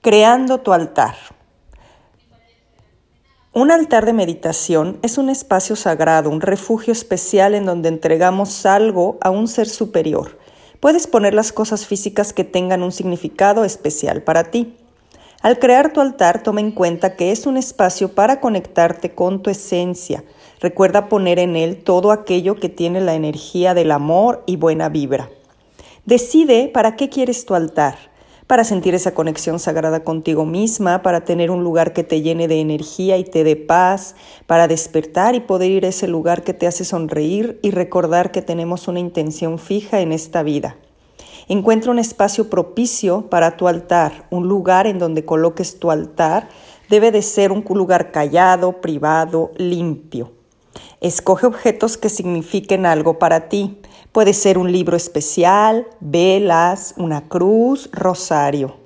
Creando tu altar. Un altar de meditación es un espacio sagrado, un refugio especial en donde entregamos algo a un ser superior. Puedes poner las cosas físicas que tengan un significado especial para ti. Al crear tu altar, toma en cuenta que es un espacio para conectarte con tu esencia. Recuerda poner en él todo aquello que tiene la energía del amor y buena vibra. Decide para qué quieres tu altar para sentir esa conexión sagrada contigo misma, para tener un lugar que te llene de energía y te dé paz, para despertar y poder ir a ese lugar que te hace sonreír y recordar que tenemos una intención fija en esta vida. Encuentra un espacio propicio para tu altar, un lugar en donde coloques tu altar. Debe de ser un lugar callado, privado, limpio. Escoge objetos que signifiquen algo para ti. Puede ser un libro especial, velas, una cruz, rosario.